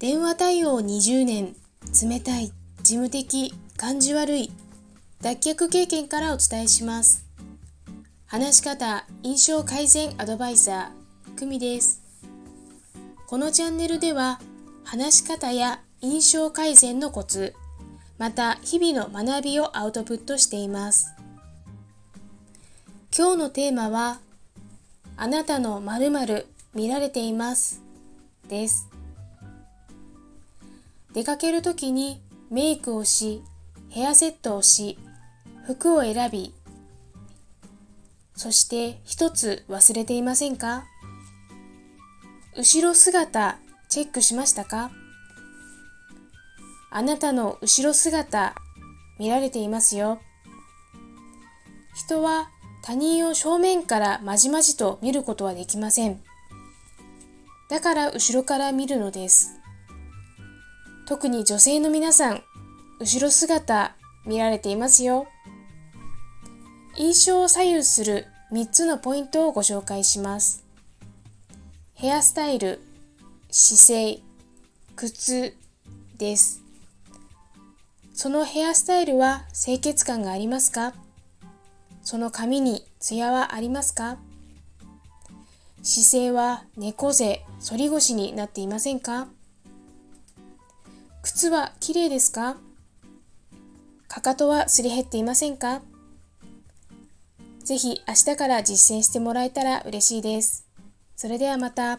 電話対応20年冷たい事務的感じ悪い脱却経験からお伝えします。話し方印象改善アドバイザー久美です。このチャンネルでは話し方や印象改善のコツまた日々の学びをアウトプットしています。今日のテーマはあなたの〇〇見られていますです。出かけるときにメイクをし、ヘアセットをし、服を選び、そして一つ忘れていませんか？後ろ姿チェックしましたか？あなたの後ろ姿見られていますよ。人は他人を正面からまじまじと見ることはできません。だから後ろから見るのです。特に女性の皆さん、後ろ姿見られていますよ。印象を左右する3つのポイントをご紹介します。ヘアスタイル、姿勢、靴です。そのヘアスタイルは清潔感がありますか？その髪にツヤはありますか？姿勢は猫背、反り腰になっていませんか？靴は綺麗ですか？かかとはすり減っていませんか？ぜひ明日から実践してもらえたら嬉しいです。それではまた。